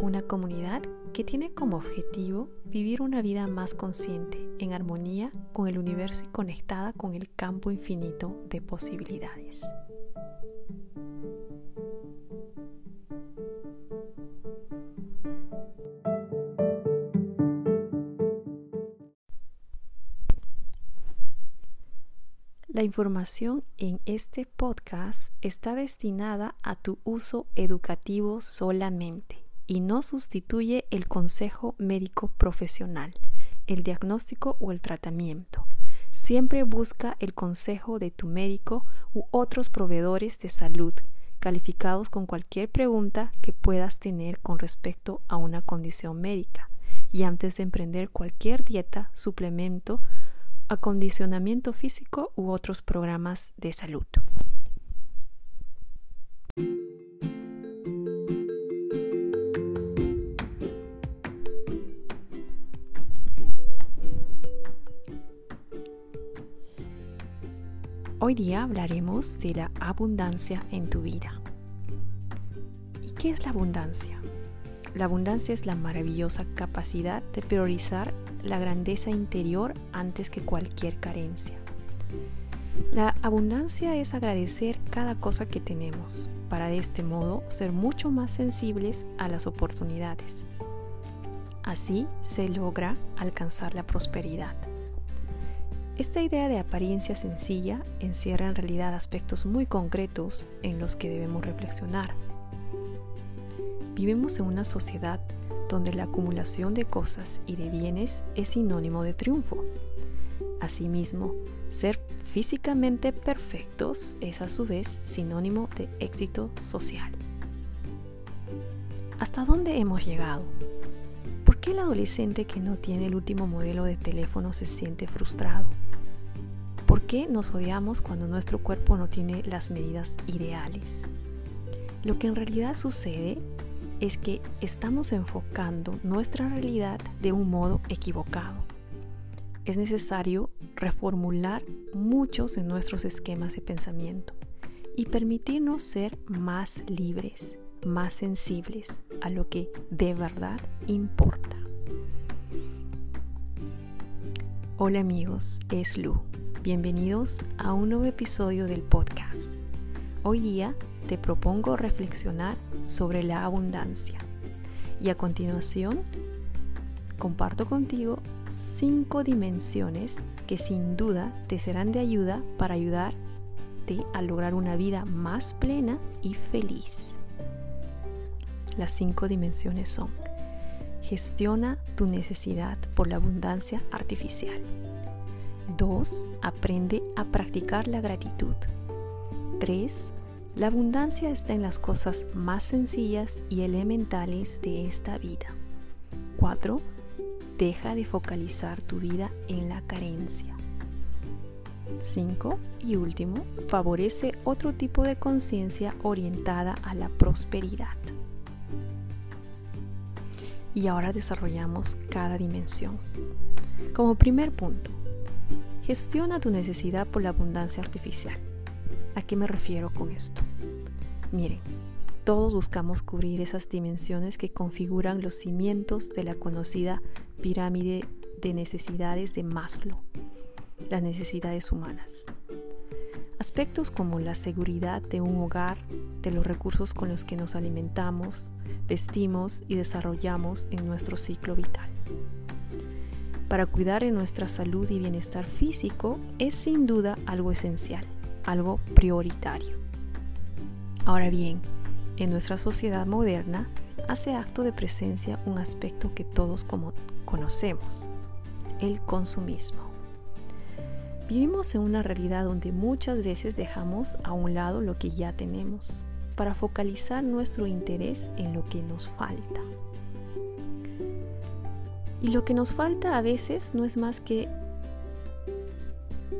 Una comunidad que tiene como objetivo vivir una vida más consciente, en armonía con el universo y conectada con el campo infinito de posibilidades. La información en este podcast está destinada a tu uso educativo solamente y no sustituye el consejo médico profesional, el diagnóstico o el tratamiento. Siempre busca el consejo de tu médico u otros proveedores de salud calificados con cualquier pregunta que puedas tener con respecto a una condición médica y antes de emprender cualquier dieta, suplemento, acondicionamiento físico u otros programas de salud. Hoy día hablaremos de la abundancia en tu vida. ¿Y qué es la abundancia? La abundancia es la maravillosa capacidad de priorizar la grandeza interior antes que cualquier carencia. La abundancia es agradecer cada cosa que tenemos para de este modo ser mucho más sensibles a las oportunidades. Así se logra alcanzar la prosperidad. Esta idea de apariencia sencilla encierra en realidad aspectos muy concretos en los que debemos reflexionar. Vivimos en una sociedad donde la acumulación de cosas y de bienes es sinónimo de triunfo. Asimismo, ser físicamente perfectos es a su vez sinónimo de éxito social. ¿Hasta dónde hemos llegado? ¿Por qué el adolescente que no tiene el último modelo de teléfono se siente frustrado? ¿Por qué nos odiamos cuando nuestro cuerpo no tiene las medidas ideales? Lo que en realidad sucede es que estamos enfocando nuestra realidad de un modo equivocado. Es necesario reformular muchos de nuestros esquemas de pensamiento y permitirnos ser más libres, más sensibles a lo que de verdad importa. Hola amigos, es Lu. Bienvenidos a un nuevo episodio del podcast. Hoy día te propongo reflexionar sobre la abundancia y a continuación comparto contigo cinco dimensiones que sin duda te serán de ayuda para ayudarte a lograr una vida más plena y feliz. Las cinco dimensiones son gestiona tu necesidad por la abundancia artificial 2. Aprende a practicar la gratitud. 3. La abundancia está en las cosas más sencillas y elementales de esta vida. 4. Deja de focalizar tu vida en la carencia. 5. Y último, favorece otro tipo de conciencia orientada a la prosperidad. Y ahora desarrollamos cada dimensión. Como primer punto, Gestiona tu necesidad por la abundancia artificial. ¿A qué me refiero con esto? Miren, todos buscamos cubrir esas dimensiones que configuran los cimientos de la conocida pirámide de necesidades de Maslow, las necesidades humanas. Aspectos como la seguridad de un hogar, de los recursos con los que nos alimentamos, vestimos y desarrollamos en nuestro ciclo vital para cuidar de nuestra salud y bienestar físico es sin duda algo esencial, algo prioritario. Ahora bien, en nuestra sociedad moderna hace acto de presencia un aspecto que todos conocemos, el consumismo. Vivimos en una realidad donde muchas veces dejamos a un lado lo que ya tenemos para focalizar nuestro interés en lo que nos falta. Y lo que nos falta a veces no es más que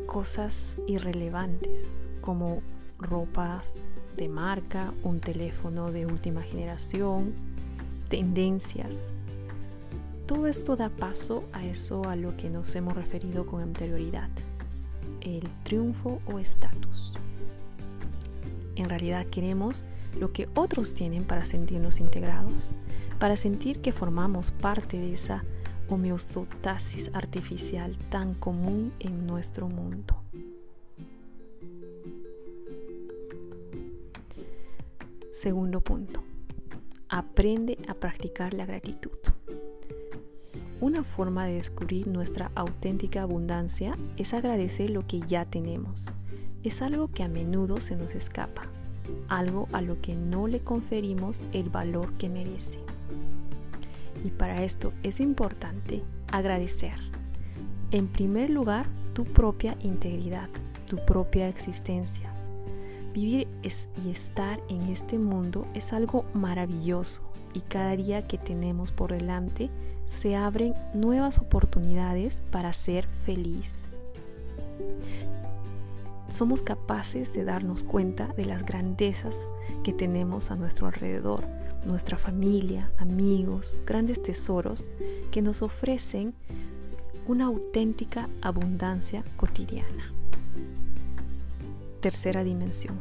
cosas irrelevantes, como ropas de marca, un teléfono de última generación, tendencias. Todo esto da paso a eso a lo que nos hemos referido con anterioridad, el triunfo o estatus. En realidad queremos lo que otros tienen para sentirnos integrados, para sentir que formamos parte de esa homeostasis artificial tan común en nuestro mundo. Segundo punto, aprende a practicar la gratitud. Una forma de descubrir nuestra auténtica abundancia es agradecer lo que ya tenemos. Es algo que a menudo se nos escapa, algo a lo que no le conferimos el valor que merece. Y para esto es importante agradecer. En primer lugar, tu propia integridad, tu propia existencia. Vivir y estar en este mundo es algo maravilloso y cada día que tenemos por delante se abren nuevas oportunidades para ser feliz. Somos capaces de darnos cuenta de las grandezas que tenemos a nuestro alrededor, nuestra familia, amigos, grandes tesoros que nos ofrecen una auténtica abundancia cotidiana. Tercera dimensión.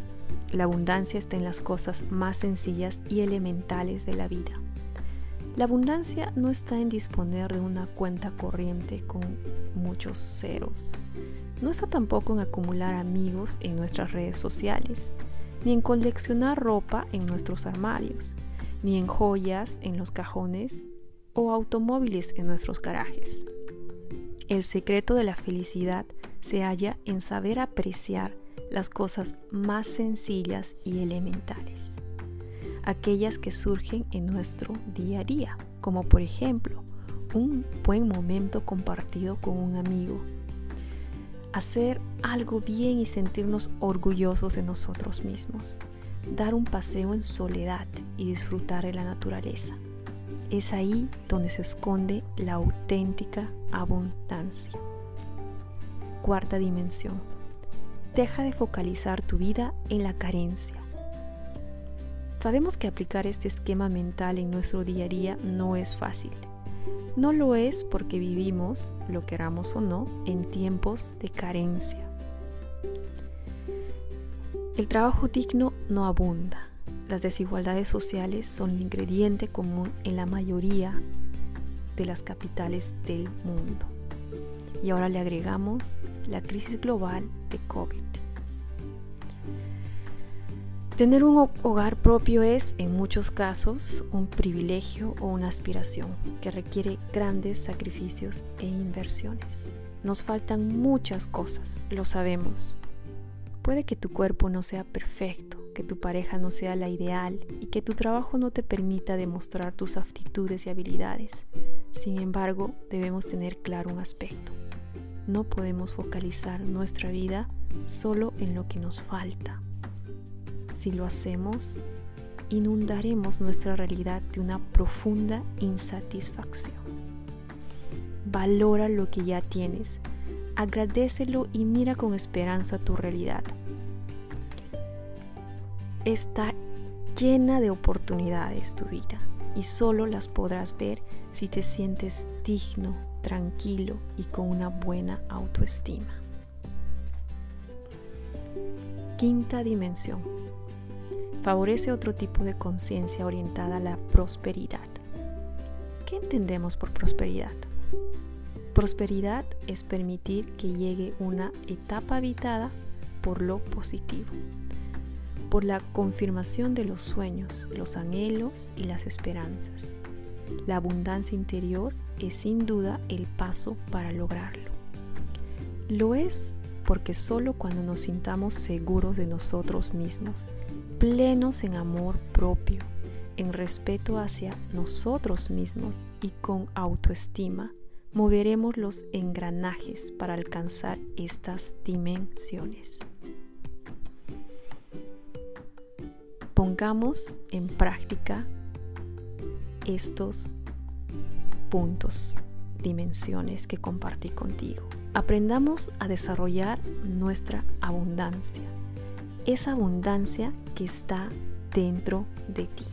La abundancia está en las cosas más sencillas y elementales de la vida. La abundancia no está en disponer de una cuenta corriente con muchos ceros. No está tampoco en acumular amigos en nuestras redes sociales, ni en coleccionar ropa en nuestros armarios, ni en joyas en los cajones o automóviles en nuestros garajes. El secreto de la felicidad se halla en saber apreciar las cosas más sencillas y elementales, aquellas que surgen en nuestro día a día, como por ejemplo un buen momento compartido con un amigo, hacer algo bien y sentirnos orgullosos de nosotros mismos, dar un paseo en soledad y disfrutar de la naturaleza. Es ahí donde se esconde la auténtica abundancia. Cuarta dimensión. Deja de focalizar tu vida en la carencia. Sabemos que aplicar este esquema mental en nuestro día a día no es fácil. No lo es porque vivimos, lo queramos o no, en tiempos de carencia. El trabajo digno no abunda. Las desigualdades sociales son el ingrediente común en la mayoría de las capitales del mundo. Y ahora le agregamos la crisis global de COVID. Tener un hogar propio es, en muchos casos, un privilegio o una aspiración que requiere grandes sacrificios e inversiones. Nos faltan muchas cosas, lo sabemos, Puede que tu cuerpo no sea perfecto, que tu pareja no sea la ideal y que tu trabajo no te permita demostrar tus aptitudes y habilidades. Sin embargo, debemos tener claro un aspecto. No podemos focalizar nuestra vida solo en lo que nos falta. Si lo hacemos, inundaremos nuestra realidad de una profunda insatisfacción. Valora lo que ya tienes agradecelo y mira con esperanza tu realidad. Está llena de oportunidades tu vida y solo las podrás ver si te sientes digno, tranquilo y con una buena autoestima. Quinta dimensión. Favorece otro tipo de conciencia orientada a la prosperidad. ¿Qué entendemos por prosperidad? Prosperidad es permitir que llegue una etapa habitada por lo positivo, por la confirmación de los sueños, los anhelos y las esperanzas. La abundancia interior es sin duda el paso para lograrlo. Lo es porque solo cuando nos sintamos seguros de nosotros mismos, plenos en amor propio, en respeto hacia nosotros mismos y con autoestima, moveremos los engranajes para alcanzar estas dimensiones. Pongamos en práctica estos puntos, dimensiones que compartí contigo. Aprendamos a desarrollar nuestra abundancia. Esa abundancia que está dentro de ti.